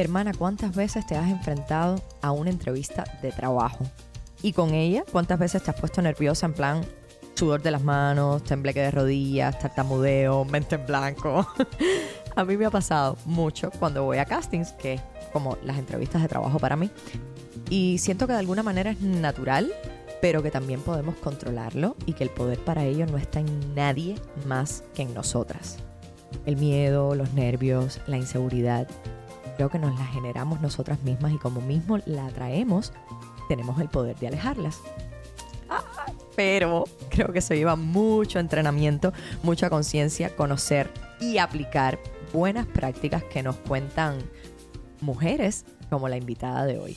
Hermana, ¿cuántas veces te has enfrentado a una entrevista de trabajo? Y con ella, ¿cuántas veces te has puesto nerviosa en plan sudor de las manos, tembleque de rodillas, tartamudeo, mente en blanco? a mí me ha pasado mucho cuando voy a castings, que es como las entrevistas de trabajo para mí. Y siento que de alguna manera es natural, pero que también podemos controlarlo y que el poder para ello no está en nadie más que en nosotras. El miedo, los nervios, la inseguridad, creo que nos la generamos nosotras mismas y como mismo la atraemos, tenemos el poder de alejarlas. pero creo que se lleva mucho entrenamiento, mucha conciencia, conocer y aplicar buenas prácticas que nos cuentan mujeres como la invitada de hoy.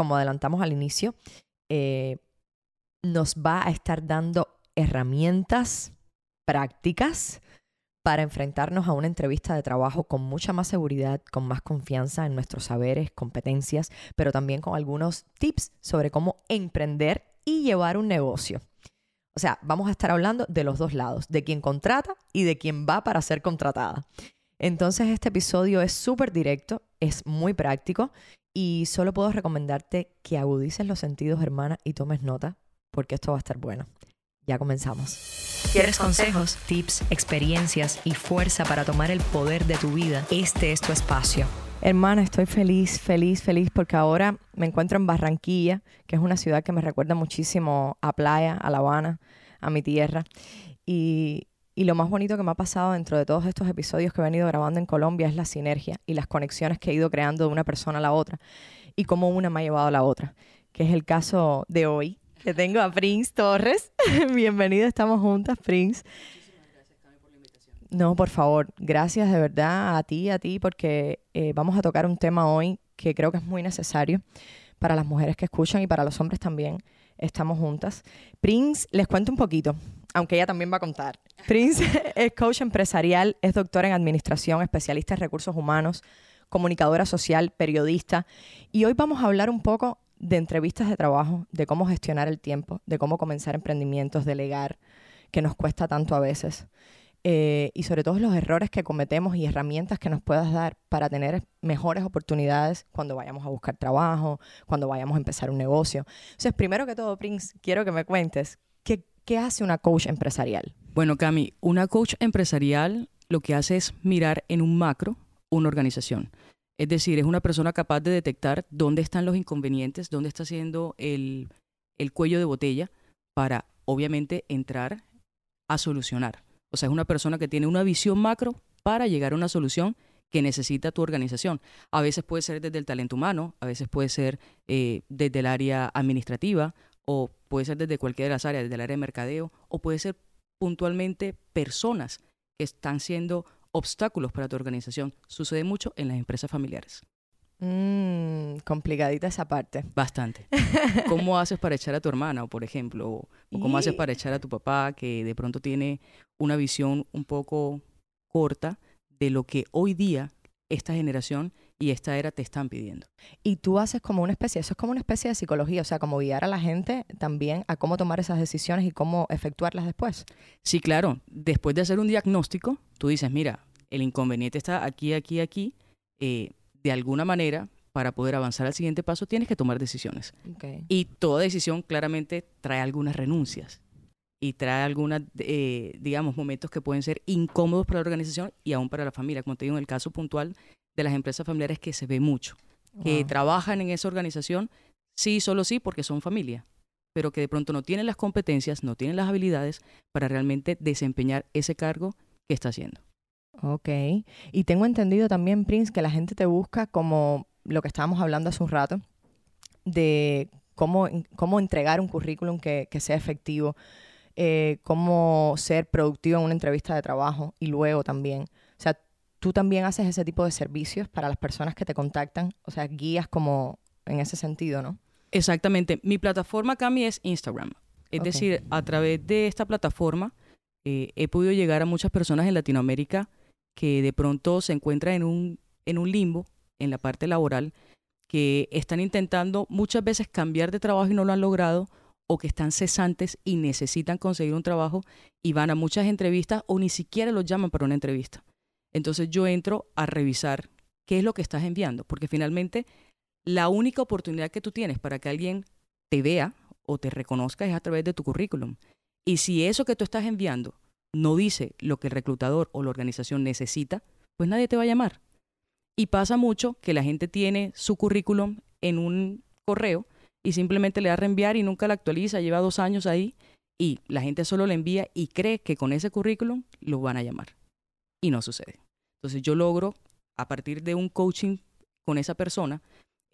como adelantamos al inicio, eh, nos va a estar dando herramientas prácticas para enfrentarnos a una entrevista de trabajo con mucha más seguridad, con más confianza en nuestros saberes, competencias, pero también con algunos tips sobre cómo emprender y llevar un negocio. O sea, vamos a estar hablando de los dos lados, de quien contrata y de quien va para ser contratada. Entonces este episodio es súper directo, es muy práctico y solo puedo recomendarte que agudices los sentidos, hermana, y tomes nota, porque esto va a estar bueno. Ya comenzamos. ¿Quieres consejos, tips, experiencias y fuerza para tomar el poder de tu vida? Este es tu espacio. Hermana, estoy feliz, feliz, feliz porque ahora me encuentro en Barranquilla, que es una ciudad que me recuerda muchísimo a playa, a La Habana, a mi tierra. Y, y lo más bonito que me ha pasado dentro de todos estos episodios que he venido grabando en Colombia es la sinergia y las conexiones que he ido creando de una persona a la otra y cómo una me ha llevado a la otra, que es el caso de hoy, que tengo a Prince Torres. Bienvenido, estamos juntas, Prince. No, por favor, gracias de verdad a ti, a ti, porque eh, vamos a tocar un tema hoy que creo que es muy necesario para las mujeres que escuchan y para los hombres también. Estamos juntas. Prince, les cuento un poquito aunque ella también va a contar. Prince es coach empresarial, es doctora en administración, especialista en recursos humanos, comunicadora social, periodista. Y hoy vamos a hablar un poco de entrevistas de trabajo, de cómo gestionar el tiempo, de cómo comenzar emprendimientos, delegar, que nos cuesta tanto a veces. Eh, y sobre todo los errores que cometemos y herramientas que nos puedas dar para tener mejores oportunidades cuando vayamos a buscar trabajo, cuando vayamos a empezar un negocio. Entonces, primero que todo, Prince, quiero que me cuentes qué, ¿Qué hace una coach empresarial? Bueno, Cami, una coach empresarial lo que hace es mirar en un macro una organización. Es decir, es una persona capaz de detectar dónde están los inconvenientes, dónde está haciendo el, el cuello de botella para, obviamente, entrar a solucionar. O sea, es una persona que tiene una visión macro para llegar a una solución que necesita tu organización. A veces puede ser desde el talento humano, a veces puede ser eh, desde el área administrativa o puede ser desde cualquiera de las áreas, desde el área de mercadeo, o puede ser puntualmente personas que están siendo obstáculos para tu organización. Sucede mucho en las empresas familiares. Mm, complicadita esa parte. Bastante. ¿Cómo haces para echar a tu hermana, por ejemplo? O, cómo haces para echar a tu papá, que de pronto tiene una visión un poco corta de lo que hoy día esta generación y esta era te están pidiendo. Y tú haces como una especie, eso es como una especie de psicología, o sea, como guiar a la gente también a cómo tomar esas decisiones y cómo efectuarlas después. Sí, claro. Después de hacer un diagnóstico, tú dices, mira, el inconveniente está aquí, aquí, aquí. Eh, de alguna manera, para poder avanzar al siguiente paso, tienes que tomar decisiones. Y toda decisión claramente trae algunas renuncias y trae algunos, eh, digamos, momentos que pueden ser incómodos para la organización y aún para la familia. Como te digo, en el caso puntual de las empresas familiares que se ve mucho, que trabajan en esa organización, sí, solo sí, porque son familia, pero que de pronto no tienen las competencias, no tienen las habilidades para realmente desempeñar ese cargo que está haciendo. Ok. Y tengo entendido también, Prince, que la gente te busca como lo que estábamos hablando hace un rato, de cómo, cómo entregar un currículum que, que sea efectivo, eh, cómo ser productivo en una entrevista de trabajo y luego también. Tú también haces ese tipo de servicios para las personas que te contactan, o sea, guías como en ese sentido, ¿no? Exactamente. Mi plataforma, Cami, es Instagram. Es decir, a través de esta plataforma eh, he podido llegar a muchas personas en Latinoamérica que de pronto se encuentran en un, en un limbo en la parte laboral, que están intentando muchas veces cambiar de trabajo y no lo han logrado, o que están cesantes y necesitan conseguir un trabajo y van a muchas entrevistas o ni siquiera los llaman para una entrevista. Entonces yo entro a revisar qué es lo que estás enviando, porque finalmente la única oportunidad que tú tienes para que alguien te vea o te reconozca es a través de tu currículum. Y si eso que tú estás enviando no dice lo que el reclutador o la organización necesita, pues nadie te va a llamar. Y pasa mucho que la gente tiene su currículum en un correo y simplemente le da a reenviar y nunca la actualiza, lleva dos años ahí y la gente solo le envía y cree que con ese currículum lo van a llamar. Y no sucede. Entonces yo logro, a partir de un coaching con esa persona,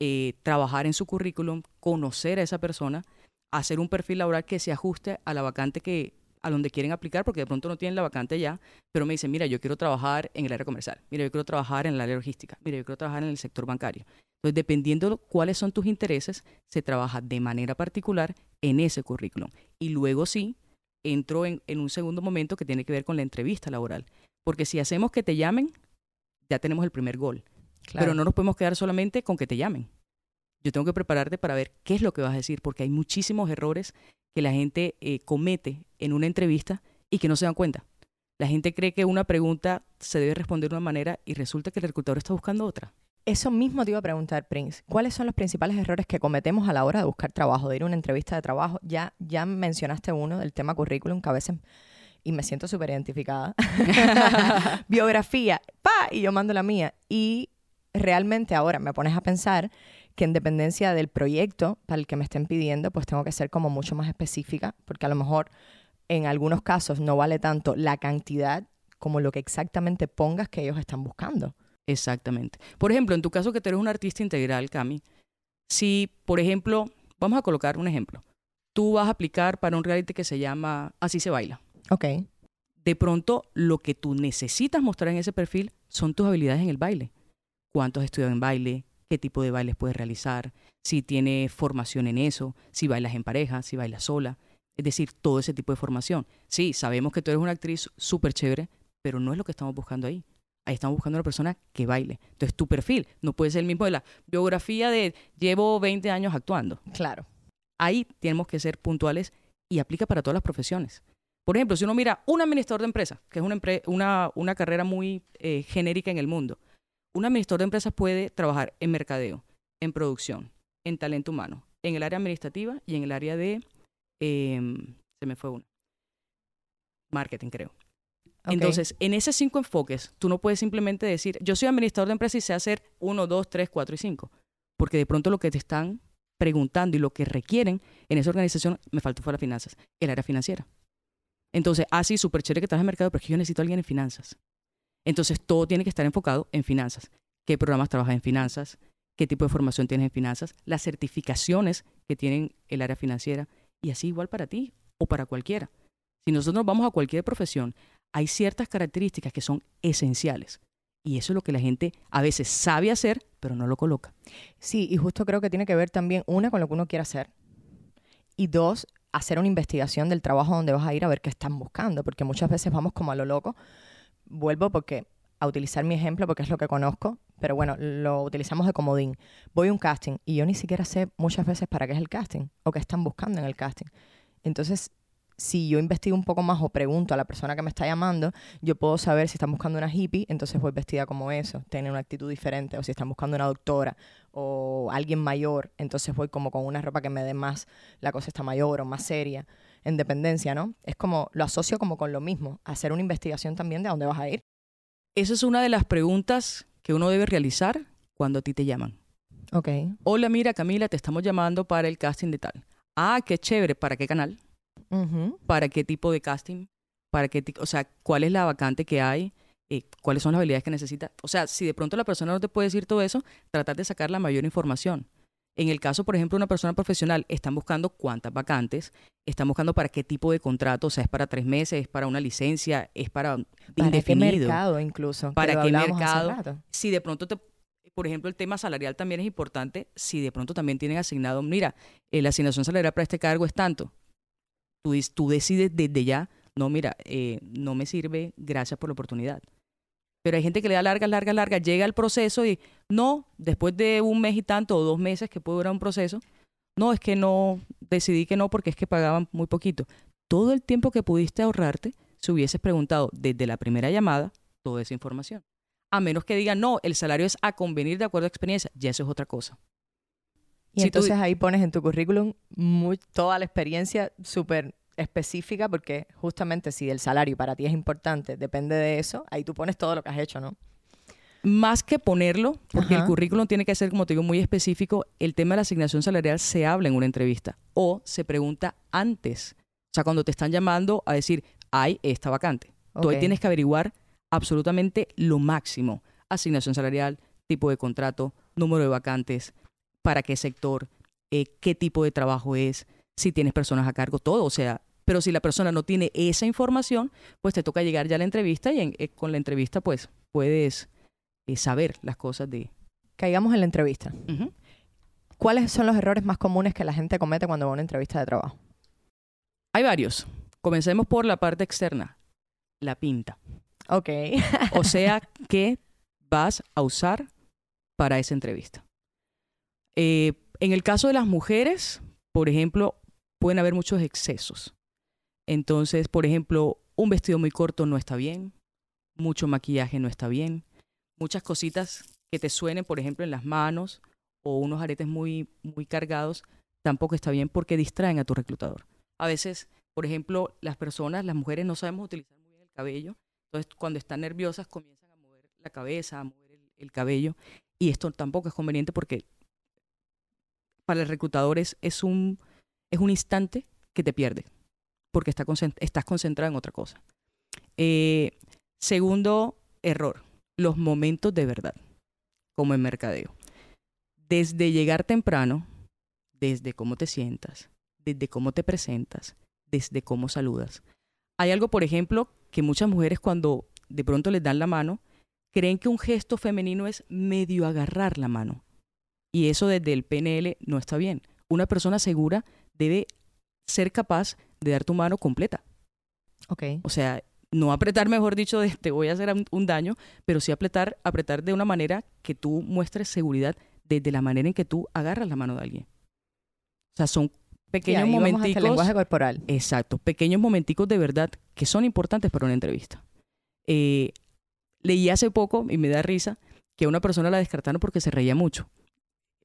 eh, trabajar en su currículum, conocer a esa persona, hacer un perfil laboral que se ajuste a la vacante que a donde quieren aplicar, porque de pronto no tienen la vacante ya, pero me dicen, mira, yo quiero trabajar en el área comercial, mira, yo quiero trabajar en el área logística, mira, yo quiero trabajar en el sector bancario. Entonces, dependiendo de cuáles son tus intereses, se trabaja de manera particular en ese currículum. Y luego sí, entro en, en un segundo momento que tiene que ver con la entrevista laboral. Porque si hacemos que te llamen, ya tenemos el primer gol. Pero no nos podemos quedar solamente con que te llamen. Yo tengo que prepararte para ver qué es lo que vas a decir, porque hay muchísimos errores que la gente eh, comete en una entrevista y que no se dan cuenta. La gente cree que una pregunta se debe responder de una manera y resulta que el reclutador está buscando otra. Eso mismo te iba a preguntar, Prince. ¿Cuáles son los principales errores que cometemos a la hora de buscar trabajo, de ir a una entrevista de trabajo? Ya, ya mencionaste uno del tema currículum, que a veces, y me siento súper identificada. Biografía, pa, y yo mando la mía. Y realmente ahora me pones a pensar que en dependencia del proyecto para el que me estén pidiendo, pues tengo que ser como mucho más específica, porque a lo mejor en algunos casos no vale tanto la cantidad como lo que exactamente pongas que ellos están buscando. Exactamente. Por ejemplo, en tu caso que tú eres un artista integral, Cami, si, por ejemplo, vamos a colocar un ejemplo, tú vas a aplicar para un reality que se llama Así se baila. Ok. De pronto, lo que tú necesitas mostrar en ese perfil son tus habilidades en el baile. ¿Cuántos has estudiado en baile? ¿Qué tipo de bailes puedes realizar? Si tienes formación en eso, si bailas en pareja, si bailas sola. Es decir, todo ese tipo de formación. Sí, sabemos que tú eres una actriz súper chévere, pero no es lo que estamos buscando ahí. Ahí estamos buscando una persona que baile. Entonces, tu perfil no puede ser el mismo de la biografía de llevo 20 años actuando. Claro. Ahí tenemos que ser puntuales y aplica para todas las profesiones. Por ejemplo, si uno mira un administrador de empresas, que es una, una, una carrera muy eh, genérica en el mundo, un administrador de empresas puede trabajar en mercadeo, en producción, en talento humano, en el área administrativa y en el área de, em, se me fue una, marketing creo. Entonces, en esos cinco enfoques, tú no puedes simplemente decir, yo soy administrador de empresa y sé hacer uno, dos, tres, cuatro y cinco. Porque de pronto lo que te están preguntando y lo que requieren en esa organización, me faltó fue las finanzas, el área financiera. Entonces, así, súper chévere que estás en mercado, pero es que yo necesito a alguien en finanzas. Entonces, todo tiene que estar enfocado en finanzas. ¿Qué programas trabajas en finanzas? ¿Qué tipo de formación tienes en finanzas? Las certificaciones que tienen el área financiera. Y así igual para ti o para cualquiera. Si nosotros vamos a cualquier profesión, hay ciertas características que son esenciales. Y eso es lo que la gente a veces sabe hacer, pero no lo coloca. Sí, y justo creo que tiene que ver también, una, con lo que uno quiere hacer. Y dos, hacer una investigación del trabajo donde vas a ir a ver qué están buscando. Porque muchas veces vamos como a lo loco. Vuelvo porque a utilizar mi ejemplo porque es lo que conozco, pero bueno, lo utilizamos de comodín. Voy a un casting y yo ni siquiera sé muchas veces para qué es el casting o qué están buscando en el casting. Entonces, si yo investigo un poco más o pregunto a la persona que me está llamando, yo puedo saber si están buscando una hippie, entonces voy vestida como eso, tiene una actitud diferente, o si están buscando una doctora o alguien mayor, entonces voy como con una ropa que me dé más, la cosa está mayor o más seria, en dependencia, ¿no? Es como, lo asocio como con lo mismo, hacer una investigación también de a dónde vas a ir. Esa es una de las preguntas que uno debe realizar cuando a ti te llaman. Ok. Hola, mira, Camila, te estamos llamando para el casting de tal. Ah, qué chévere. ¿Para qué canal? ¿Para qué tipo de casting? ¿Para qué o sea, cuál es la vacante que hay? Eh, ¿Cuáles son las habilidades que necesita? O sea, si de pronto la persona no te puede decir todo eso, tratar de sacar la mayor información. En el caso, por ejemplo, de una persona profesional, están buscando cuántas vacantes, están buscando para qué tipo de contrato, o sea, es para tres meses, es para una licencia, es para, ¿Para indefinido. qué mercado incluso? ¿Para qué mercado? Si de pronto te, por ejemplo, el tema salarial también es importante, si de pronto también tienen asignado, mira, eh, la asignación salarial para este cargo es tanto. Tú, decides desde ya, no, mira, eh, no me sirve, gracias por la oportunidad. Pero hay gente que le da larga, larga, larga, llega al proceso y no, después de un mes y tanto o dos meses que puede durar un proceso, no, es que no, decidí que no porque es que pagaban muy poquito. Todo el tiempo que pudiste ahorrarte, si hubieses preguntado desde la primera llamada toda esa información. A menos que digan, no, el salario es a convenir de acuerdo a experiencia, ya eso es otra cosa. Y Si tú- entonces ahí pones en tu currículum muy, toda la experiencia súper específica porque justamente si el salario para ti es importante, depende de eso, ahí tú pones todo lo que has hecho, ¿no? Más que ponerlo, porque el currículum tiene que ser, como te digo, muy específico, el tema de la asignación salarial se habla en una entrevista o se pregunta antes. O sea, cuando te están llamando a decir, hay esta vacante. Tú ahí tienes que averiguar absolutamente lo máximo. Asignación salarial, tipo de contrato, número de vacantes, para qué sector, eh, qué tipo de trabajo es, si tienes personas a cargo, todo. O sea, pero si la persona no tiene esa información, pues te toca llegar ya a la entrevista y en- eh, con la entrevista pues puedes eh, saber las cosas de... Caigamos en la entrevista. ¿Cuáles son los errores más comunes que la gente comete cuando va a una entrevista de trabajo? Hay varios. Comencemos por la parte externa, la pinta. Ok. O sea, ¿qué vas a usar para esa entrevista? Eh, en el caso de las mujeres, por ejemplo, pueden haber muchos excesos. Entonces, por ejemplo, un vestido muy corto no está bien, mucho maquillaje no está bien, muchas cositas que te suenen, por ejemplo, en las manos o unos aretes muy, muy cargados, tampoco está bien porque distraen a tu reclutador. A veces, por ejemplo, las personas, las mujeres no sabemos utilizar muy bien el cabello, entonces cuando están nerviosas comienzan a mover la cabeza, a mover el, el cabello, y esto tampoco es conveniente porque para el reclutador es, un, es un instante que te pierde, porque está estás concentrado en otra cosa. Eh, segundo error, los momentos de verdad, como en mercadeo. Desde llegar temprano, desde cómo te sientas, desde cómo te presentas, desde cómo saludas. Hay algo, por ejemplo, que muchas mujeres cuando de pronto les dan la mano, creen que un gesto femenino es medio agarrar la mano. Y eso desde el PNL no está bien. Una persona segura debe ser capaz de dar tu mano completa. Ok. O sea, no apretar, mejor dicho, de te voy a hacer un, un daño, pero sí apretar, apretar de una manera que tú muestres seguridad desde la manera en que tú agarras la mano de alguien. O sea, son Sí, pequeños el momenticos. lenguaje corporal. Exacto, pequeños momenticos de verdad que son importantes para una entrevista. Eh, leí hace poco, y me da risa, que a una persona la descartaron porque se reía mucho.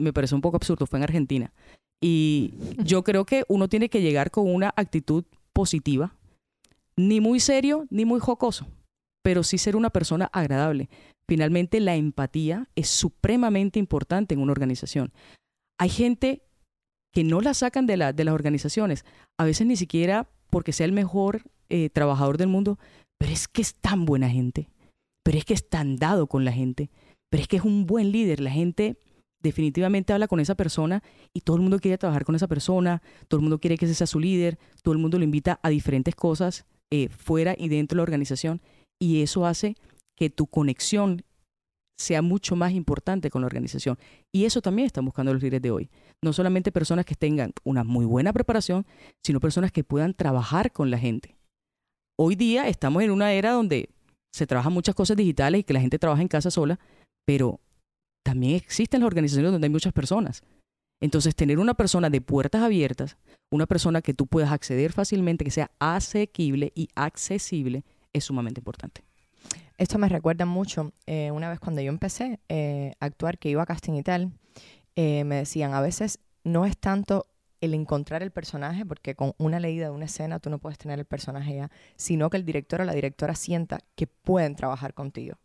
Me pareció un poco absurdo, fue en Argentina. Y yo creo que uno tiene que llegar con una actitud positiva, ni muy serio, ni muy jocoso, pero sí ser una persona agradable. Finalmente, la empatía es supremamente importante en una organización. Hay gente que no la sacan de, la, de las organizaciones, a veces ni siquiera porque sea el mejor eh, trabajador del mundo, pero es que es tan buena gente, pero es que es tan dado con la gente, pero es que es un buen líder, la gente definitivamente habla con esa persona y todo el mundo quiere trabajar con esa persona, todo el mundo quiere que ese sea su líder, todo el mundo lo invita a diferentes cosas eh, fuera y dentro de la organización y eso hace que tu conexión sea mucho más importante con la organización. Y eso también están buscando los líderes de hoy. No solamente personas que tengan una muy buena preparación, sino personas que puedan trabajar con la gente. Hoy día estamos en una era donde se trabajan muchas cosas digitales y que la gente trabaja en casa sola, pero también existen las organizaciones donde hay muchas personas. Entonces, tener una persona de puertas abiertas, una persona que tú puedas acceder fácilmente, que sea asequible y accesible, es sumamente importante. Esto me recuerda mucho, eh, una vez cuando yo empecé eh, a actuar, que iba a casting y tal, eh, me decían, a veces no es tanto el encontrar el personaje, porque con una leída de una escena tú no puedes tener el personaje ya, sino que el director o la directora sienta que pueden trabajar contigo.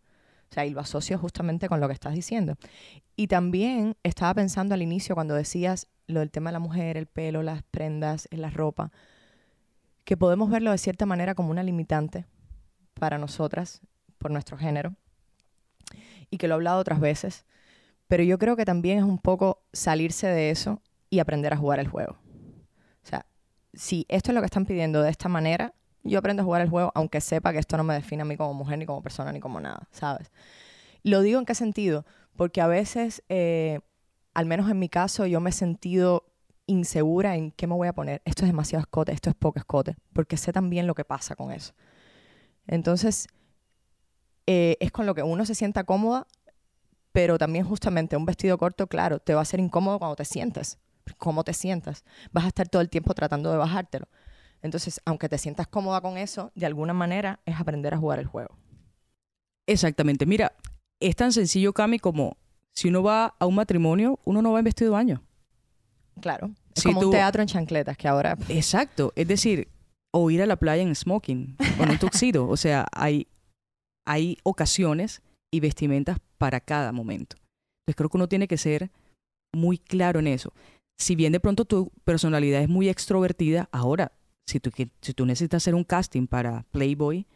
O sea, y lo asocio justamente con lo que estás diciendo. Y también estaba pensando al inicio cuando decías lo del tema de la mujer, el pelo, las prendas, la ropa, que podemos verlo de cierta manera como una limitante para nosotras, por nuestro género, y que lo he hablado otras veces, Pero yo creo que también es un poco salirse de eso y aprender a jugar el juego. O sea, si esto es lo que están pidiendo de esta manera, yo aprendo a jugar el juego, aunque sepa que esto no me define a mí como mujer, ni como persona, ni como nada, ¿sabes? Lo digo en qué sentido, porque a veces, eh, al menos en mi caso, yo me he sentido insegura en qué me voy a poner. Esto es demasiado escote, esto es poco escote, porque sé también lo que pasa con eso. Entonces, eh, es con lo que uno se sienta cómoda, pero también justamente un vestido corto, claro, te va a ser incómodo cuando te sientes. ¿Cómo te sientas? Vas a estar todo el tiempo tratando de bajártelo. Entonces, aunque te sientas cómoda con eso, de alguna manera es aprender a jugar el juego. Exactamente. Mira, es tan sencillo, Cami, como si uno va a un matrimonio, uno no va en vestido de baño. Claro. Es como un teatro en chancletas que ahora. Exacto. Es decir, o ir a la playa en smoking o en un tuxido. o sea, hay, hay ocasiones y vestimentas para cada momento. Entonces creo que uno tiene que ser muy claro en eso. Si bien de pronto tu personalidad es muy extrovertida, ahora, si tú, si tú necesitas hacer un casting para Playboy,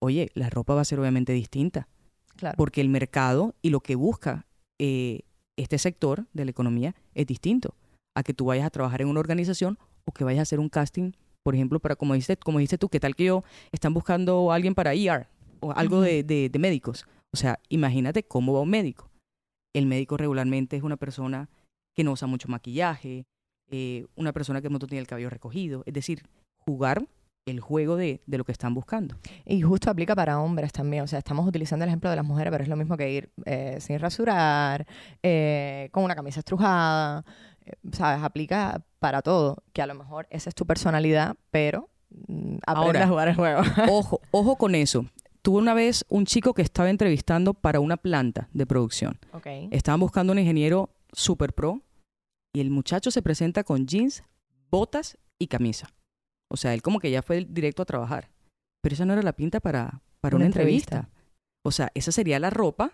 oye, la ropa va a ser obviamente distinta. Claro. Porque el mercado y lo que busca eh, este sector de la economía es distinto a que tú vayas a trabajar en una organización o que vayas a hacer un casting, por ejemplo, para, como dices, como dices tú, ¿qué tal que yo están buscando a alguien para ER o algo de, de, médicos? O sea, imagínate cómo va un médico. El médico regularmente es una persona que no usa mucho maquillaje, eh, una persona que no tiene el cabello recogido. Es decir, jugar el juego de, de, lo que están buscando. Y justo aplica para hombres también. O sea, estamos utilizando el ejemplo de las mujeres, pero es lo mismo que ir eh, sin rasurar, eh, con una camisa estrujada. ¿sabes? Aplica para todo, que a lo mejor esa es tu personalidad, pero mm, aprende a jugar el juego. ojo, ojo con eso. Tuve una vez un chico que estaba entrevistando para una planta de producción. Okay. Estaban buscando un ingeniero super pro y el muchacho se presenta con jeans, botas y camisa. O sea, él como que ya fue directo a trabajar. Pero esa no era la pinta para, para una, entrevista. O sea, esa sería la ropa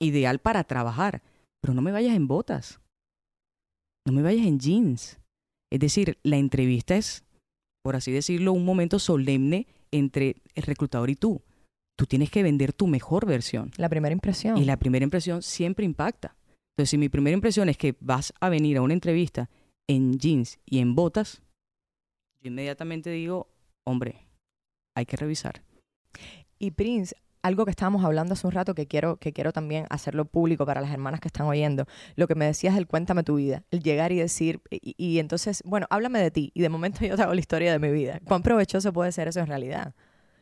ideal para trabajar. Pero no me vayas en botas no me vayas en jeans. Es decir, la entrevista es, por así decirlo, un momento solemne entre el reclutador y tú. Tú tienes que vender tu mejor versión. La primera impresión. Y la primera impresión siempre impacta. Entonces, si mi primera impresión es que vas a venir a una entrevista en jeans y en botas, yo inmediatamente digo, hombre, hay que revisar. Y Prince, algo que estábamos hablando hace un rato que quiero, que quiero también hacerlo público para las hermanas que están oyendo. Lo que me decías el cuéntame tu vida, el llegar y decir, y, entonces, bueno, háblame de ti. Y de momento yo te hago la historia de mi vida. ¿Cuán provechoso puede ser eso en realidad?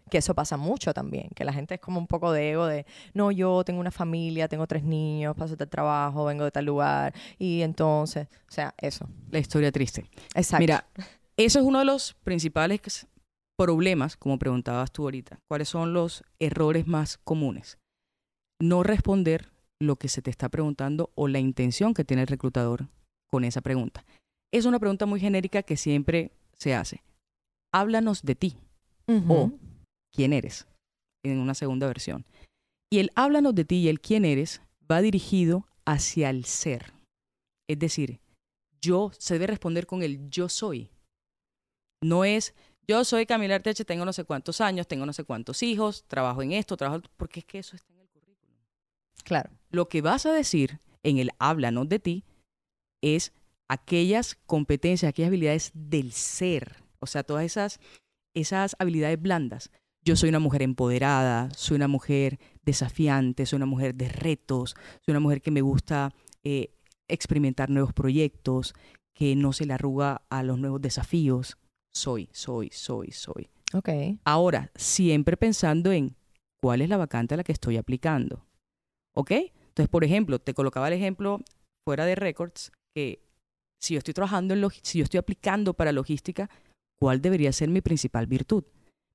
Que eso pasa mucho también, que la gente es como un poco de ego de, no, yo tengo una familia, tengo tres niños, paso de trabajo, vengo de tal lugar, y entonces, o sea, eso. La historia triste. Exacto. Mira, eso es uno de los principales problemas, como preguntabas tú ahorita, ¿cuáles son los errores más comunes? No responder lo que se te está preguntando o la intención que tiene el reclutador con esa pregunta. Es una pregunta muy genérica que siempre se hace. Háblanos de ti o quién eres en una segunda versión. Y el háblanos de ti y el quién eres va dirigido hacia el ser. Es decir, yo se debe responder con el yo soy. No es yo soy Camila Arteche, tengo no sé cuántos años, tengo no sé cuántos hijos, trabajo en esto, trabajo, porque es que eso está en el currículum. Claro. Lo que vas a decir en el háblanos de ti es aquellas competencias, aquellas habilidades del ser, o sea, todas esas, esas habilidades blandas. Yo soy una mujer empoderada, soy una mujer desafiante, soy una mujer de retos, soy una mujer que me gusta eh, experimentar nuevos proyectos, que no se le arruga a los nuevos desafíos soy, soy, soy, soy. Ok. Ahora, siempre pensando en cuál es la vacante a la que estoy aplicando. ¿Ok? Entonces, por ejemplo, te colocaba el ejemplo fuera de records que si yo estoy trabajando en si yo estoy aplicando para logística, ¿cuál debería ser mi principal virtud?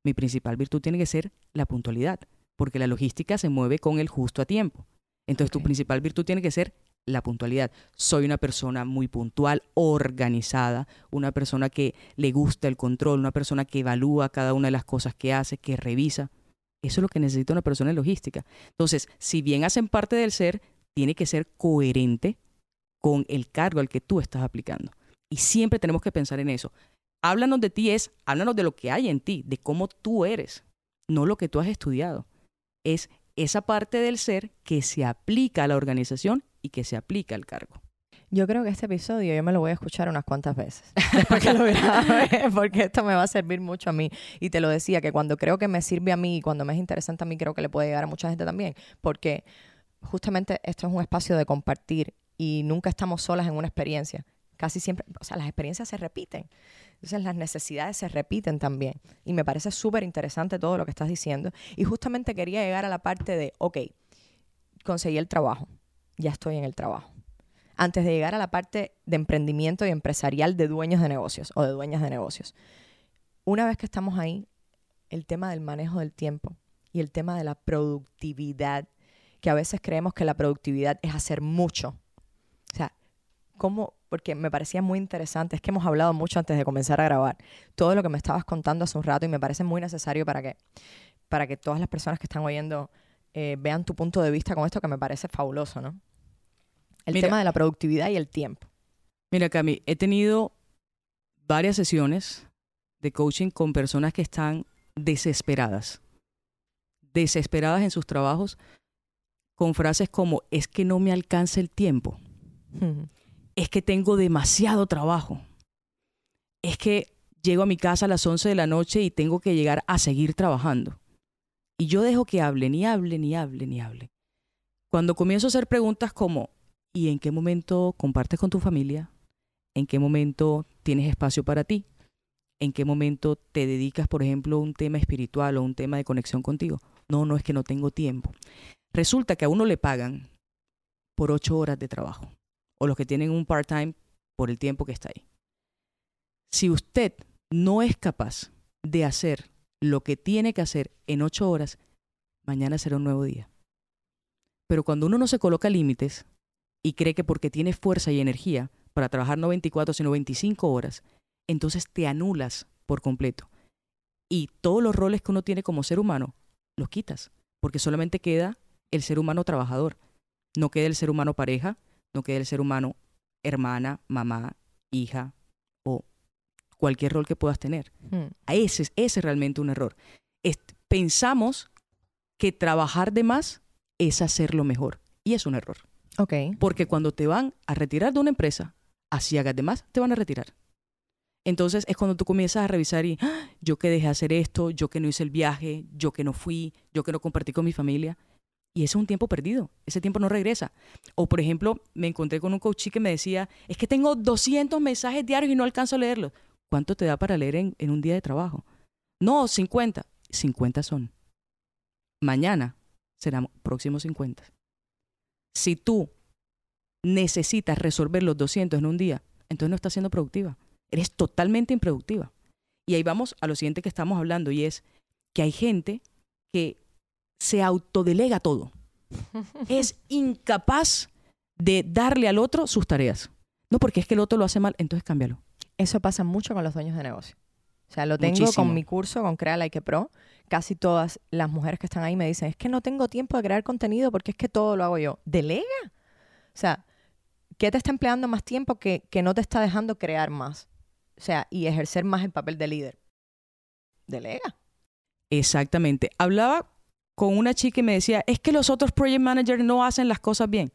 Mi principal virtud tiene que ser la puntualidad, porque la logística se mueve con el justo a tiempo. Entonces, tu principal virtud tiene que ser la puntualidad. Soy una persona muy puntual, organizada, una persona que le gusta el control, una persona que evalúa cada una de las cosas que hace, que revisa. Eso es lo que necesita una persona en logística. Entonces, si bien hacen parte del ser, tiene que ser coherente con el cargo al que tú estás aplicando. Y siempre tenemos que pensar en eso. Háblanos de ti es, háblanos de lo que hay en ti, de cómo tú eres, no lo que tú has estudiado. Es esa parte del ser que se aplica a la organización y que se aplica al cargo. Yo creo que este episodio yo me lo voy a escuchar unas cuantas veces porque esto me va a servir mucho a mí. Y te lo decía, que cuando creo que me sirve a mí y cuando me es interesante a mí, creo que le puede llegar a mucha gente también, porque justamente esto es un espacio de compartir y nunca estamos solas en una experiencia. Casi siempre, o sea, las experiencias se repiten. Entonces las necesidades se repiten también. Y me parece súper interesante todo lo que estás diciendo. Y justamente quería llegar a la parte de, ok, conseguí el trabajo, ya estoy en el trabajo. Antes de llegar a la parte de emprendimiento y empresarial de dueños de negocios o de dueñas de negocios. Una vez que estamos ahí, el tema del manejo del tiempo y el tema de la productividad, que a veces creemos que la productividad es hacer mucho o sea, ¿cómo? Porque me parecía muy interesante, es que hemos hablado mucho antes de comenzar a grabar, todo lo que me estabas contando hace un rato y me parece muy necesario para que, para que todas las personas que están oyendo eh, vean tu punto de vista con esto que me parece fabuloso, ¿no? El tema de la productividad y el tiempo. Mira, Cami, he tenido varias sesiones de coaching con personas que están desesperadas, desesperadas en sus trabajos, con frases como, es que no me alcanza el tiempo es que tengo demasiado trabajo. Es que llego a mi casa a las 11 de la noche y tengo que llegar a seguir trabajando. Y yo dejo que hablen y hablen y hablen y hablen. Cuando comienzo a hacer preguntas como, ¿y en qué momento compartes con tu familia? ¿En qué momento tienes espacio para ti? ¿En qué momento te dedicas, por ejemplo, a un tema espiritual o un tema de conexión contigo? No, no es que no tengo tiempo. Resulta que a uno le pagan por ocho horas de trabajo o los que tienen un part-time por el tiempo que está ahí. Si usted no es capaz de hacer lo que tiene que hacer en ocho horas, mañana será un nuevo día. Pero cuando uno no se coloca límites y cree que porque tiene fuerza y energía para trabajar no 24, sino 25 horas, entonces te anulas por completo. Y todos los roles que uno tiene como ser humano, los quitas, porque solamente queda el ser humano trabajador. No queda el ser humano pareja, no quede el ser humano hermana, mamá, hija o cualquier rol que puedas tener. Hmm. Ese, ese es realmente un error. pensamos que trabajar de más es hacerlo mejor. Y es un error. Okay. Porque cuando te van a retirar de una empresa, así hagas de más, te van a retirar. Entonces es cuando tú comienzas a revisar y ¡Ah! yo que dejé hacer esto, yo que no hice el viaje, yo que no fui, yo que no compartí con mi familia. Y ese es un tiempo perdido, ese tiempo no regresa. O por ejemplo, me encontré con un coach que me decía, es que tengo 200 mensajes diarios y no alcanzo a leerlos. ¿Cuánto te da para leer en, en un día de trabajo? No, 50. 50 son. Mañana serán próximos 50. Si tú necesitas resolver los 200 en un día, entonces no estás siendo productiva. Eres totalmente improductiva. Y ahí vamos a lo siguiente que estamos hablando y es que hay gente que se autodelega todo. es incapaz de darle al otro sus tareas. No porque es que el otro lo hace mal, entonces cámbialo. Eso pasa mucho con los dueños de negocio. O sea, lo tengo con mi curso, con Crea Like Pro. Casi todas las mujeres que están ahí me dicen, es que no tengo tiempo de crear contenido porque es que todo lo hago yo. Delega. O sea, ¿qué te está empleando más tiempo que, que no te está dejando crear más? O sea, y ejercer más el papel de líder. Delega. Exactamente. Hablaba con una chica y me decía, es que los otros project managers no hacen las cosas bien.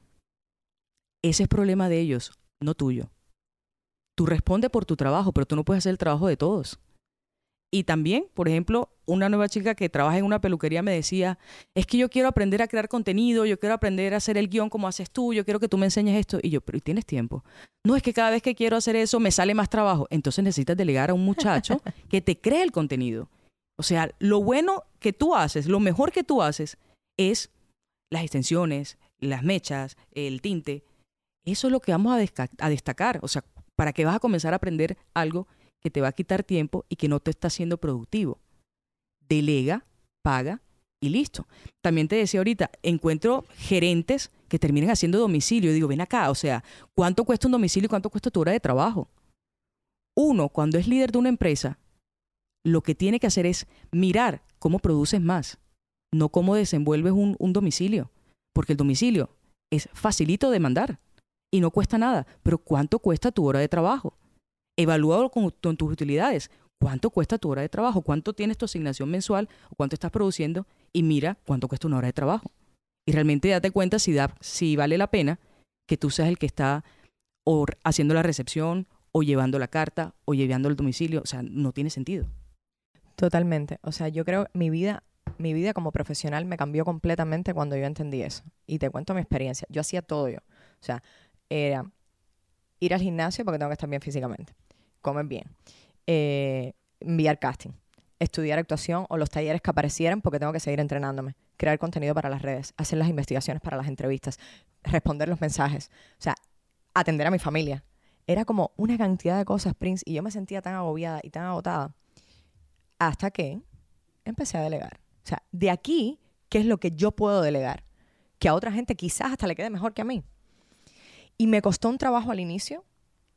Ese es problema de ellos, no tuyo. Tú respondes por tu trabajo, pero tú no puedes hacer el trabajo de todos. Y también, por ejemplo, una nueva chica que trabaja en una peluquería me decía, es que yo quiero aprender a crear contenido, yo quiero aprender a hacer el guion como haces tú, yo quiero que tú me enseñes esto. Y yo, pero ¿tienes tiempo? No, es que cada vez que quiero hacer eso me sale más trabajo. Entonces necesitas delegar a un muchacho que te cree el contenido. O sea, lo bueno que tú haces, lo mejor que tú haces es las extensiones, las mechas, el tinte. Eso es lo que vamos a, destacar. O sea, para que vas a comenzar a aprender algo que te va a quitar tiempo y que no te está haciendo productivo. Delega, paga y listo. También te decía ahorita, encuentro gerentes que terminan haciendo domicilio. Y digo, ven acá, o sea, ¿cuánto cuesta un domicilio y cuánto cuesta tu hora de trabajo? Uno, cuando es líder de una empresa, lo que tiene que hacer es mirar cómo produces más, no cómo desenvuelves un, domicilio, porque el domicilio es facilito de mandar y no cuesta nada, pero ¿cuánto cuesta tu hora de trabajo? Evalúalo con, tus utilidades. ¿Cuánto cuesta tu hora de trabajo? ¿Cuánto tienes tu asignación mensual? ¿O cuánto estás produciendo? Y mira cuánto cuesta una hora de trabajo. Y realmente date cuenta si vale la pena que tú seas el que está o haciendo la recepción o llevando la carta o llevando el domicilio. O sea, no tiene sentido. Totalmente. O sea, yo creo mi vida, mi vida como profesional me cambió completamente cuando yo entendí eso. Y te cuento mi experiencia. Yo hacía todo yo. O sea, era ir al gimnasio porque tengo que estar bien físicamente, comer bien, eh, enviar casting, estudiar actuación o los talleres que aparecieran porque tengo que seguir entrenándome, crear contenido para las redes, hacer las investigaciones para las entrevistas, responder los mensajes, o sea, atender a mi familia. Era como una cantidad de cosas, Prince, y yo me sentía tan agobiada y tan agotada hasta que empecé a delegar. O sea, de aquí, ¿qué es lo que yo puedo delegar? Que a otra gente quizás hasta le quede mejor que a mí. Y me costó un trabajo al inicio.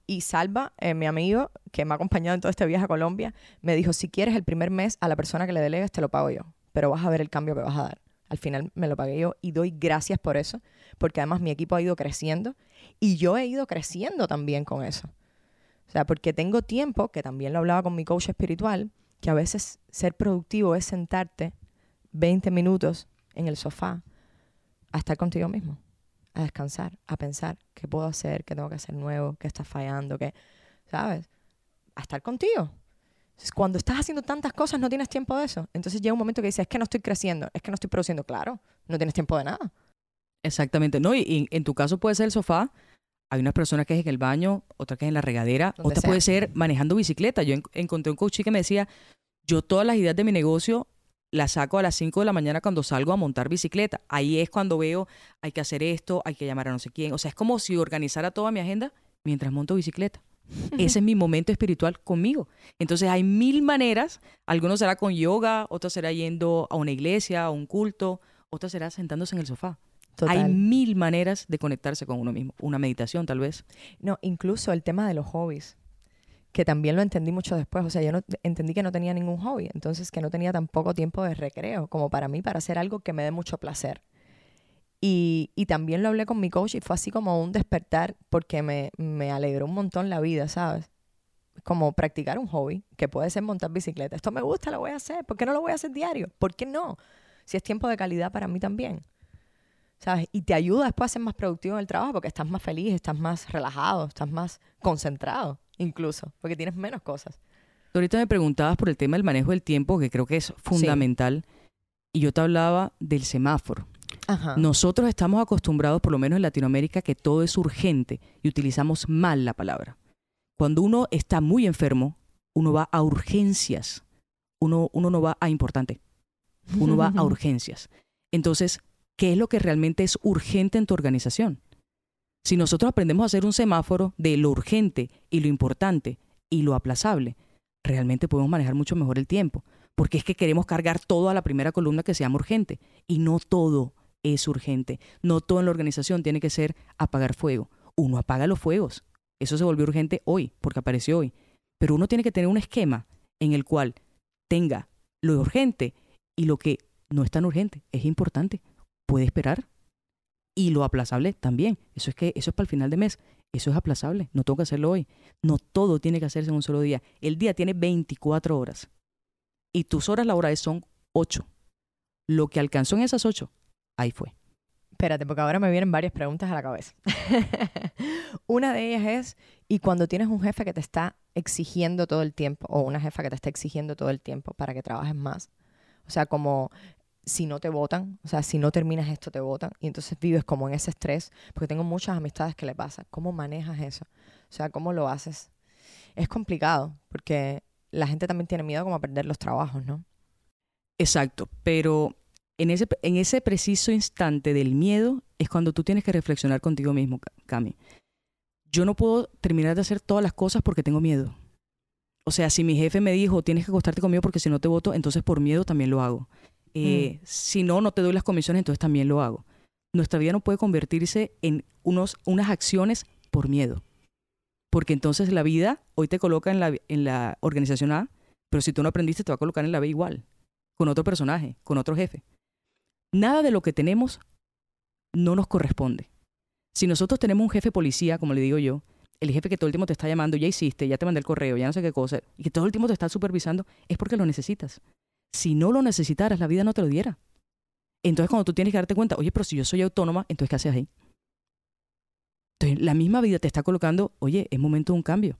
Y Salva, eh, mi amigo, que me ha acompañado en todo este viaje a Colombia, me dijo, si quieres el primer mes a la persona que le delegues, te lo pago yo. Pero vas a ver el cambio que vas a dar. Al final me lo pagué yo y doy gracias por eso, porque además mi equipo ha ido creciendo y yo he ido creciendo también con eso. O sea, porque tengo tiempo, que también lo hablaba con mi coach espiritual, que a veces ser productivo es sentarte 20 minutos en el sofá a estar contigo mismo a descansar, a pensar qué puedo hacer, qué tengo que hacer nuevo, qué está fallando, qué, ¿sabes? A estar contigo. Cuando estás haciendo tantas cosas no tienes tiempo de eso. Entonces llega un momento que dices, es que no estoy creciendo, es que no estoy produciendo. Claro, no tienes tiempo de nada. Exactamente. No, y, en tu caso puede ser el sofá. Hay una persona que es en el baño, otra que es en la regadera, otra puede ser manejando bicicleta. Yo encontré un coach que me decía, yo todas las ideas de mi negocio la saco a las 5 de la mañana cuando salgo a montar bicicleta. Ahí es cuando veo, hay que hacer esto, hay que llamar a no sé quién. O sea, es como si organizara toda mi agenda mientras monto bicicleta. Ese es mi momento espiritual conmigo. Entonces hay mil maneras. Algunos será con yoga, otro será yendo a una iglesia, a un culto, otro será sentándose en el sofá. Hay mil maneras de conectarse con uno mismo. Una meditación, tal vez. No, incluso el tema de los hobbies que también lo entendí mucho después. O sea, yo no, entendí que no tenía ningún hobby, entonces que no tenía tampoco tiempo de recreo, como para mí, para hacer algo que me dé mucho placer. Y, también lo hablé con mi coach y fue así como un despertar porque me, me alegró un montón la vida, ¿sabes? Como practicar un hobby, que puede ser montar bicicleta. Esto me gusta, lo voy a hacer. ¿Por qué no lo voy a hacer diario? ¿Por qué no? Si es tiempo de calidad para mí también. ¿Sabes? Y te ayuda después a ser más productivo en el trabajo porque estás más feliz, estás más relajado, estás más concentrado incluso, porque tienes menos cosas. ahorita me preguntabas por el tema del manejo del tiempo, que creo que es fundamental, y yo te hablaba del semáforo. Nosotros estamos acostumbrados, por lo menos en Latinoamérica, que todo es urgente y utilizamos mal la palabra. Cuando uno está muy enfermo, uno va a urgencias. Uno, uno no va a importante. Uno va a urgencias. Entonces, ¿qué es lo que realmente es urgente en tu organización? Si nosotros aprendemos a hacer un semáforo de lo urgente y lo importante y lo aplazable, realmente podemos manejar mucho mejor el tiempo. Porque es que queremos cargar todo a la primera columna que se llama urgente. Y no todo es urgente. No todo en la organización tiene que ser apagar fuego. Uno apaga los fuegos. Eso se volvió urgente hoy, porque apareció hoy. Pero uno tiene que tener un esquema en el cual tenga lo urgente y lo que no es tan urgente, es importante. Puede esperar, y lo aplazable también. Eso es que eso es para el final de mes. Eso es aplazable. No tengo que hacerlo hoy. No todo tiene que hacerse en un solo día. El día tiene 24 horas. Y tus horas laborales son 8. Lo que alcanzó en esas 8, ahí fue. Espérate, porque ahora me vienen varias preguntas a la cabeza. una de ellas es, ¿y cuando tienes un jefe que te está exigiendo todo el tiempo, o una jefa que te está exigiendo todo el tiempo para que trabajes más? O sea, como si no te votan, o sea, si no terminas esto te votan y entonces vives como en ese estrés, porque tengo muchas amistades que le pasa. ¿Cómo manejas eso? O sea, ¿cómo lo haces? Es complicado, porque la gente también tiene miedo como a perder los trabajos, ¿no? Exacto, pero en ese, en ese preciso instante del miedo es cuando tú tienes que reflexionar contigo mismo, Cami. Yo no puedo terminar de hacer todas las cosas porque tengo miedo. O sea, si mi jefe me dijo, tienes que acostarte conmigo porque si no te voto, entonces por miedo también lo hago. Eh, mm. Si no, no te doy las comisiones, entonces también lo hago. Nuestra vida no puede convertirse en unos, unas acciones por miedo. Porque entonces la vida hoy te coloca en la, en la organización A, pero si tú no aprendiste te va a colocar en la B igual, con otro personaje, con otro jefe. Nada de lo que tenemos no nos corresponde. Si nosotros tenemos un jefe policía, como le digo yo, el jefe que todo el tiempo te está llamando, ya hiciste, ya te mandé el correo, ya no sé qué cosa, y que todo el tiempo te está supervisando, es porque lo necesitas si no lo necesitaras, la vida no te lo diera. Entonces, cuando tú tienes que darte cuenta, oye, pero si yo soy autónoma, entonces, ¿qué haces ahí? Entonces, la misma vida te está colocando, oye, es momento de un cambio.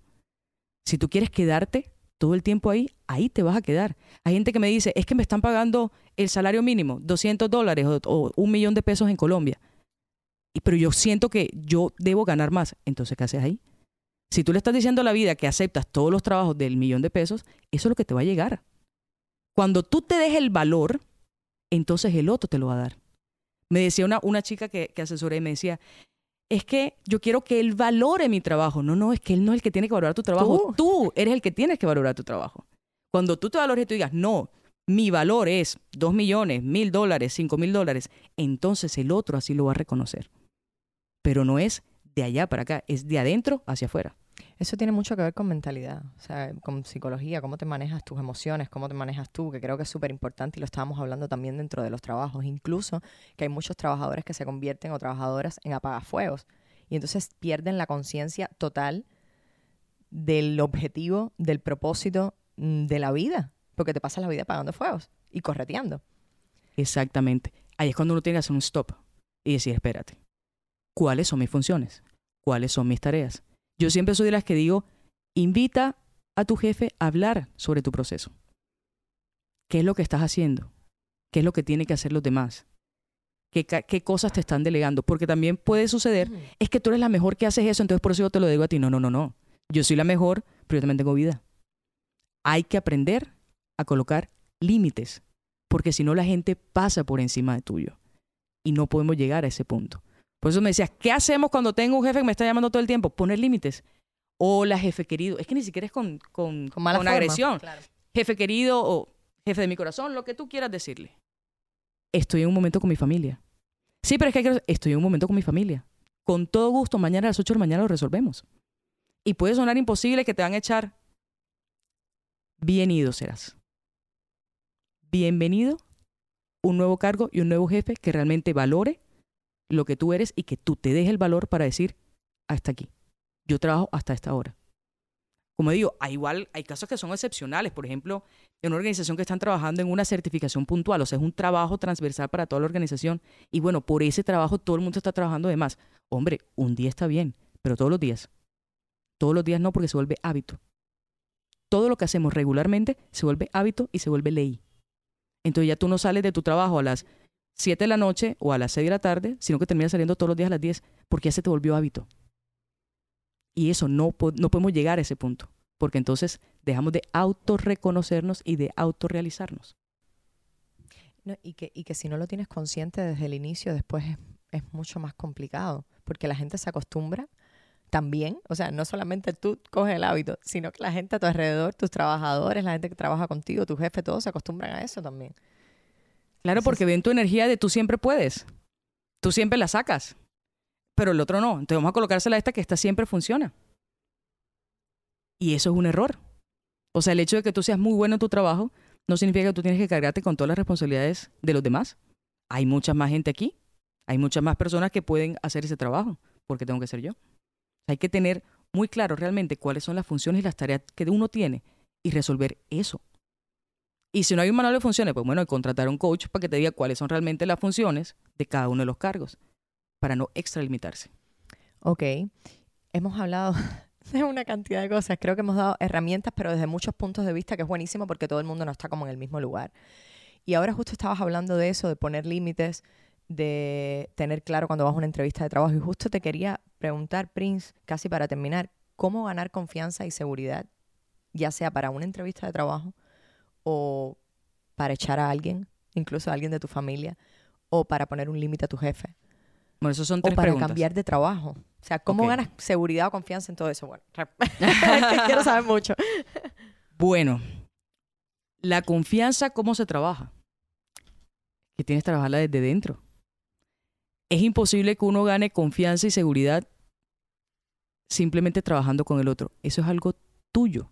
Si tú quieres quedarte todo el tiempo ahí, ahí te vas a quedar. Hay gente que me dice, es que me están pagando el salario mínimo, 200 dólares o, un millón de pesos en Colombia. Y, pero yo siento que yo debo ganar más. Entonces, ¿qué haces ahí? Si tú le estás diciendo a la vida que aceptas todos los trabajos del millón de pesos, eso es lo que te va a llegar. Cuando tú te des el valor, entonces el otro te lo va a dar. Me decía una, una chica que, que asesoré, me decía, es que yo quiero que él valore mi trabajo. No, no, es que él no es el que tiene que valorar tu trabajo. Tú, eres el que tienes que valorar tu trabajo. Cuando tú te valores y tú digas, no, mi valor es dos millones, mil dólares, cinco mil dólares, entonces el otro así lo va a reconocer. Pero no es de allá para acá, es de adentro hacia afuera. Eso tiene mucho que ver con mentalidad, o sea, con psicología, cómo te manejas tus emociones, cómo te manejas tú, que creo que es súper importante y lo estábamos hablando también dentro de los trabajos, incluso que hay muchos trabajadores que se convierten o trabajadoras en apagafuegos y entonces pierden la conciencia total del objetivo, del propósito mm, de la vida, porque te pasas la vida apagando fuegos y correteando. Exactamente. Ahí es cuando uno tiene que hacer un stop y decir, espérate, ¿cuáles son mis funciones? ¿Cuáles son mis tareas? Yo siempre soy de las que digo, invita a tu jefe a hablar sobre tu proceso. ¿Qué es lo que estás haciendo? ¿Qué es lo que tiene que hacer los demás? ¿Qué, qué cosas te están delegando? Porque también puede suceder, es que tú eres la mejor que haces eso, entonces por eso yo te lo digo a ti. No, no, no, no. Yo soy la mejor, pero yo también tengo vida. Hay que aprender a colocar límites, porque si no la gente pasa por encima de tuyo y no podemos llegar a ese punto. Por eso me decías, ¿qué hacemos cuando tengo un jefe que me está llamando todo el tiempo? Poner límites. Hola, jefe querido. Es que ni siquiera es con, con, con, agresión. Jefe querido o jefe de mi corazón, lo que tú quieras decirle. Estoy en un momento con mi familia. Sí, pero es que estoy en un momento con mi familia. Con todo gusto, mañana a las 8 de la mañana lo resolvemos. Y puede sonar imposible que te van a echar. Bienvenido serás. Bienvenido, un nuevo cargo y un nuevo jefe que realmente valore lo que tú eres y que tú te des el valor para decir, hasta aquí. Yo trabajo hasta esta hora. Como digo, hay igual hay casos que son excepcionales. Por ejemplo, en una organización que están trabajando en una certificación puntual, o sea, es un trabajo transversal para toda la organización. Y bueno, por ese trabajo todo el mundo está trabajando de más. Hombre, un día está bien, pero todos los días. Todos los días no, porque se vuelve hábito. Todo lo que hacemos regularmente se vuelve hábito y se vuelve ley. Entonces ya tú no sales de tu trabajo a las 7 de la noche o a las 6 de la tarde, sino que terminas saliendo todos los días a las 10 porque ya se te volvió hábito. Y eso no, no podemos llegar a ese punto, porque entonces dejamos de autorreconocernos y de autorrealizarnos. No, y, que, y que si no lo tienes consciente desde el inicio, después es, es mucho más complicado, porque la gente se acostumbra también, o sea, no solamente tú coges el hábito, sino que la gente a tu alrededor, tus trabajadores, la gente que trabaja contigo, tu jefe, todos se acostumbran a eso también. Claro, porque ven tu energía de tú siempre puedes. Tú siempre la sacas. Pero el otro no. Entonces vamos a colocársela a esta que esta siempre funciona. Y eso es un error. O sea, el hecho de que tú seas muy bueno en tu trabajo no significa que tú tienes que cargarte con todas las responsabilidades de los demás. Hay mucha más gente aquí. Hay muchas más personas que pueden hacer ese trabajo. porque tengo que ser yo? Hay que tener muy claro realmente cuáles son las funciones y las tareas que uno tiene y resolver eso. Y si no hay un manual de funciones, pues bueno, contratar a un coach para que te diga cuáles son realmente las funciones de cada uno de los cargos, para no extralimitarse. Ok. Hemos hablado de una cantidad de cosas. Creo que hemos dado herramientas, pero desde muchos puntos de vista, que es buenísimo porque todo el mundo no está como en el mismo lugar. Y ahora justo estabas hablando de eso, de poner límites, de tener claro cuando vas a una entrevista de trabajo. Y justo te quería preguntar, Prince, casi para terminar, ¿cómo ganar confianza y seguridad, ya sea para una entrevista de trabajo o para echar a alguien, incluso a alguien de tu familia, o para poner un límite a tu jefe. Bueno, eso son tres o para cambiar de trabajo. O sea, ¿cómo ganas seguridad o confianza en todo eso? Bueno, quiero saber mucho. Bueno, la confianza, ¿cómo se trabaja? Que tienes que trabajarla desde dentro. Es imposible que uno gane confianza y seguridad simplemente trabajando con el otro. Eso es algo tuyo.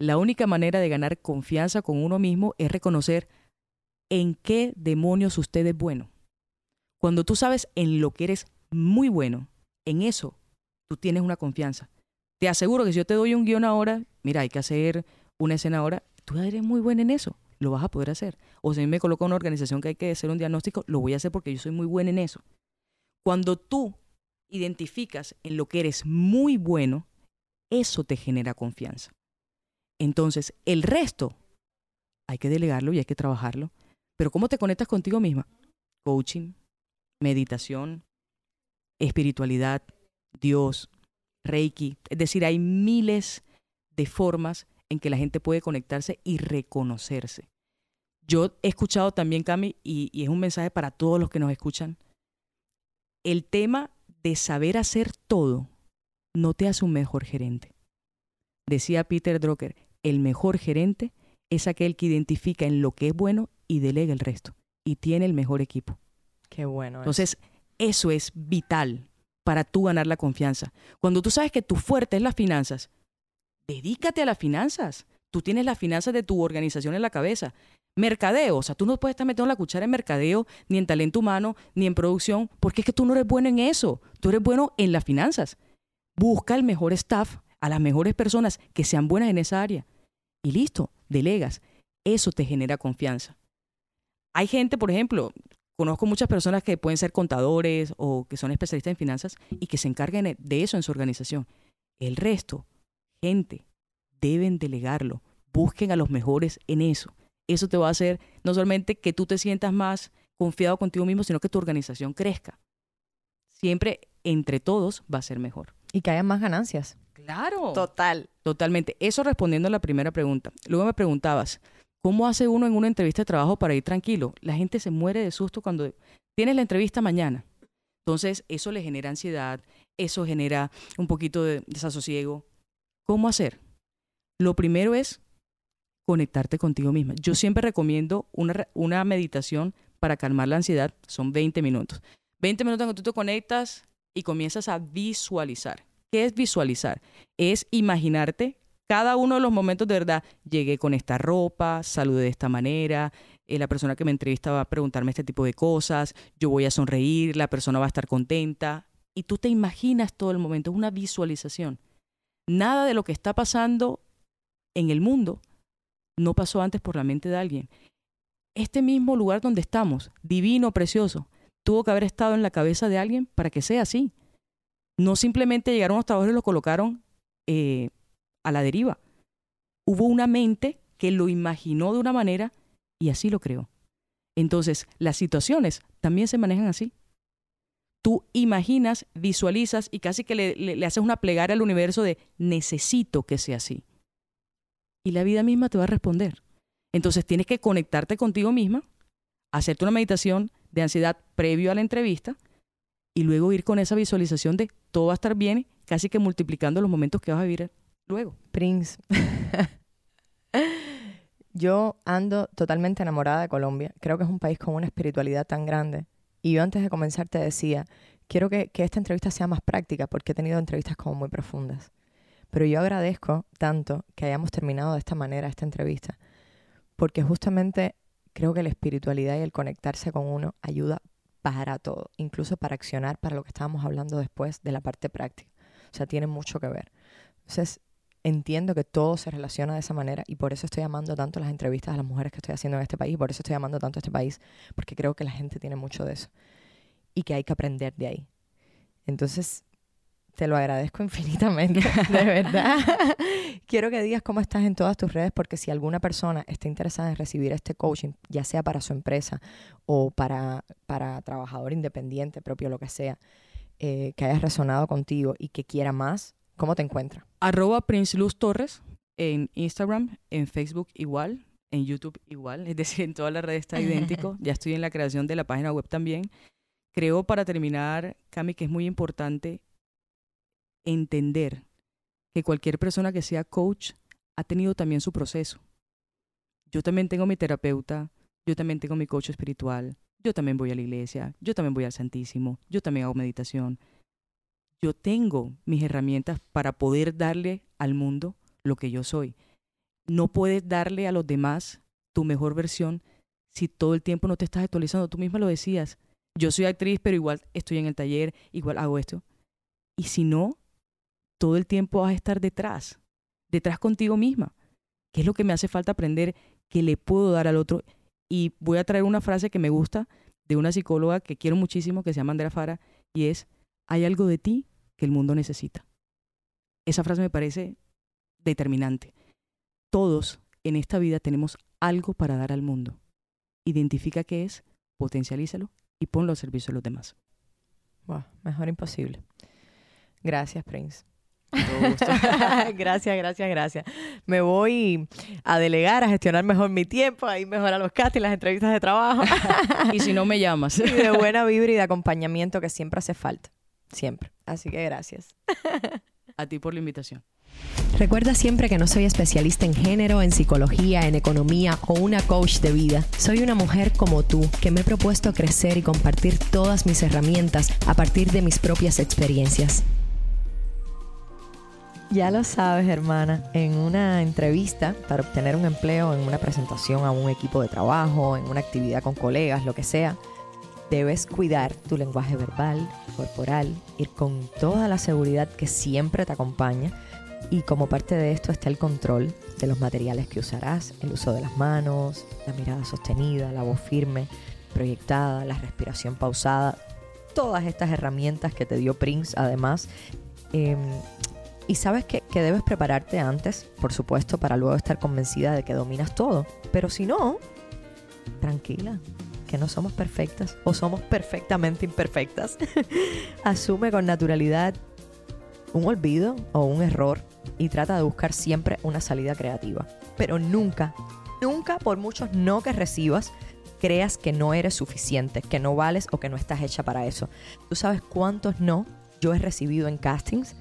La única manera de ganar confianza con uno mismo es reconocer en qué demonios usted es bueno. Cuando tú sabes en lo que eres muy bueno, en eso tú tienes una confianza. Te aseguro que si yo te doy un guion ahora, mira, hay que hacer una escena ahora, tú eres muy bueno en eso, lo vas a poder hacer. O si me coloca una organización que hay que hacer un diagnóstico, lo voy a hacer porque yo soy muy bueno en eso. Cuando tú identificas en lo que eres muy bueno, eso te genera confianza. Entonces, el resto hay que delegarlo y hay que trabajarlo. Pero ¿cómo te conectas contigo misma? Coaching, meditación, espiritualidad, Dios, Reiki. Es decir, hay miles de formas en que la gente puede conectarse y reconocerse. Yo he escuchado también, Cami, y, es un mensaje para todos los que nos escuchan, el tema de saber hacer todo no te hace un mejor gerente. Decía Peter Drucker, el mejor gerente es aquel que identifica en lo que es bueno y delega el resto y tiene el mejor equipo. Qué bueno. Entonces, eso es vital para tú ganar la confianza. Cuando tú sabes que tu fuerte es las finanzas, dedícate a las finanzas. Tú tienes las finanzas de tu organización en la cabeza. Mercadeo, o sea, tú no puedes estar metiendo la cuchara en mercadeo, ni en talento humano, ni en producción, porque es que tú no eres bueno en eso. Tú eres bueno en las finanzas. Busca el mejor staff, a las mejores personas que sean buenas en esa área. Y listo, delegas. Eso te genera confianza. Hay gente, por ejemplo, conozco muchas personas que pueden ser contadores o que son especialistas en finanzas y que se encarguen de eso en su organización. El resto, gente, deben delegarlo. Busquen a los mejores en eso. Eso te va a hacer no solamente que tú te sientas más confiado contigo mismo, sino que tu organización crezca. Siempre entre todos va a ser mejor. Y que haya más ganancias. Claro. Total. Totalmente. Eso respondiendo a la primera pregunta. Luego me preguntabas, ¿cómo hace uno en una entrevista de trabajo para ir tranquilo? La gente se muere de susto cuando tienes la entrevista mañana. Entonces, eso le genera ansiedad, eso genera un poquito de desasosiego. ¿Cómo hacer? Lo primero es conectarte contigo misma. Yo siempre recomiendo una, una meditación para calmar la ansiedad. Son 20 minutos. 20 minutos en que tú te conectas y comienzas a visualizar. ¿Qué es visualizar? Es imaginarte cada uno de los momentos de verdad. Llegué con esta ropa, saludé de esta manera, eh, la persona que me entrevista va a preguntarme este tipo de cosas, yo voy a sonreír, la persona va a estar contenta. Y tú te imaginas todo el momento, es una visualización. Nada de lo que está pasando en el mundo no pasó antes por la mente de alguien. Este mismo lugar donde estamos, divino, precioso, tuvo que haber estado en la cabeza de alguien para que sea así. No simplemente llegaron los trabajadores y lo colocaron eh, a la deriva. Hubo una mente que lo imaginó de una manera y así lo creó. Entonces, las situaciones también se manejan así. Tú imaginas, visualizas y casi que le, le, haces una plegaria al universo de necesito que sea así. Y la vida misma te va a responder. Entonces tienes que conectarte contigo misma, hacerte una meditación de ansiedad previo a la entrevista y luego ir con esa visualización de todo va a estar bien, casi que multiplicando los momentos que vas a vivir luego. Prince. yo ando totalmente enamorada de Colombia. Creo que es un país con una espiritualidad tan grande. Y yo antes de comenzar te decía, quiero que, que esta entrevista sea más práctica porque he tenido entrevistas como muy profundas. Pero yo agradezco tanto que hayamos terminado de esta manera esta entrevista, porque justamente creo que la espiritualidad y el conectarse con uno ayuda para todo, incluso para accionar para lo que estábamos hablando después de la parte práctica. O sea, tiene mucho que ver. Entonces, entiendo que todo se relaciona de esa manera y por eso estoy amando tanto las entrevistas a las mujeres que estoy haciendo en este país, por eso estoy amando tanto a este país, porque creo que la gente tiene mucho de eso y que hay que aprender de ahí. Entonces, te lo agradezco infinitamente, de verdad. Quiero que digas cómo estás en todas tus redes, porque si alguna persona está interesada en recibir este coaching, ya sea para su empresa o para, para trabajador independiente, propio, lo que sea, eh, que haya resonado contigo y que quiera más, ¿cómo te encuentra? Arroba Prince Luz Torres en Instagram, en Facebook igual, en YouTube igual, es decir, en todas las redes está idéntico. ya estoy en la creación de la página web también. Creo para terminar, Cami, que es muy importante entender que cualquier persona que sea coach ha tenido también su proceso. Yo también tengo mi terapeuta, yo también tengo mi coach espiritual, yo también voy a la iglesia, yo también voy al Santísimo, yo también hago meditación. Yo tengo mis herramientas para poder darle al mundo lo que yo soy. No puedes darle a los demás tu mejor versión si todo el tiempo no te estás actualizando. Tú misma lo decías. Yo soy actriz, pero igual estoy en el taller, igual hago esto. Y si no, todo el tiempo vas a estar detrás, detrás contigo misma. ¿Qué es lo que me hace falta aprender que le puedo dar al otro? Y voy a traer una frase que me gusta de una psicóloga que quiero muchísimo, que se llama Andrea Fara, y es, hay algo de ti que el mundo necesita. Esa frase me parece determinante. Todos en esta vida tenemos algo para dar al mundo. Identifica qué es, potencialízalo y ponlo al servicio de los demás. mejor imposible. Gracias, Prince. gracias, gracias, gracias. Me voy a delegar, a gestionar mejor mi tiempo, a ir mejor a los castings, las entrevistas de trabajo. y si no me llamas. y de buena vibra y de acompañamiento que siempre hace falta. Siempre. Así que gracias. a ti por la invitación. Recuerda siempre que no soy especialista en género, en psicología, en economía o una coach de vida. Soy una mujer como tú que me he propuesto crecer y compartir todas mis herramientas a partir de mis propias experiencias. Ya lo sabes, hermana, en una entrevista para obtener un empleo, en una presentación a un equipo de trabajo, en una actividad con colegas, lo que sea, debes cuidar tu lenguaje verbal, corporal, ir con toda la seguridad que siempre te acompaña y como parte de esto está el control de los materiales que usarás, el uso de las manos, la mirada sostenida, la voz firme, proyectada, la respiración pausada, todas estas herramientas que te dio Prince además. Em, y sabes que, que, debes prepararte antes, por supuesto, para luego estar convencida de que dominas todo. Pero si no, tranquila, que no somos perfectas o somos perfectamente imperfectas. Asume con naturalidad un olvido o un error y trata de buscar siempre una salida creativa. Pero nunca, nunca por muchos no que recibas, creas que no eres suficiente, que no vales o que no estás hecha para eso. Tú sabes cuántos no yo he recibido en castings.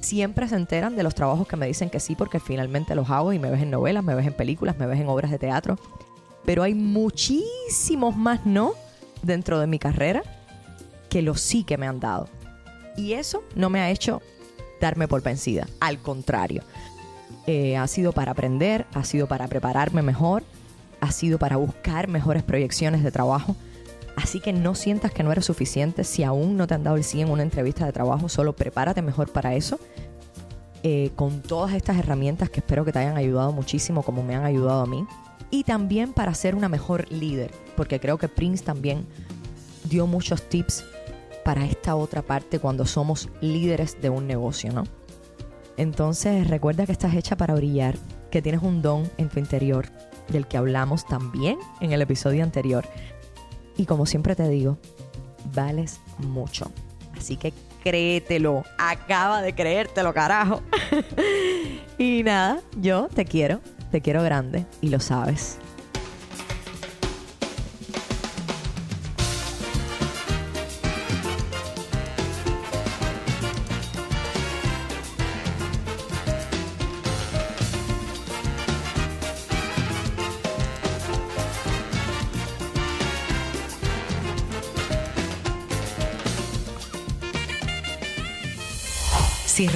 Siempre se enteran de los trabajos que me dicen que sí porque finalmente los hago y me ves en novelas, me ves en películas, me ves en obras de teatro. Pero hay muchísimos más no dentro de mi carrera que los sí que me han dado. Y eso no me ha hecho darme por vencida. Al contrario, eh, ha sido para aprender, ha sido para prepararme mejor, ha sido para buscar mejores proyecciones de trabajo. Así que no sientas que no eres suficiente. Si aún no te han dado el sí en una entrevista de trabajo, solo prepárate mejor para eso. Eh, con todas estas herramientas que espero que te hayan ayudado muchísimo como me han ayudado a mí. Y también para ser una mejor líder, porque creo que Prince también dio muchos tips para esta otra parte cuando somos líderes de un negocio, ¿no? Entonces recuerda que estás hecha para brillar, que tienes un don en tu interior, del que hablamos también en el episodio anterior. Y como siempre te digo, vales mucho. Así que créetelo, acaba de creértelo, carajo. y nada, yo te quiero, te quiero grande y lo sabes.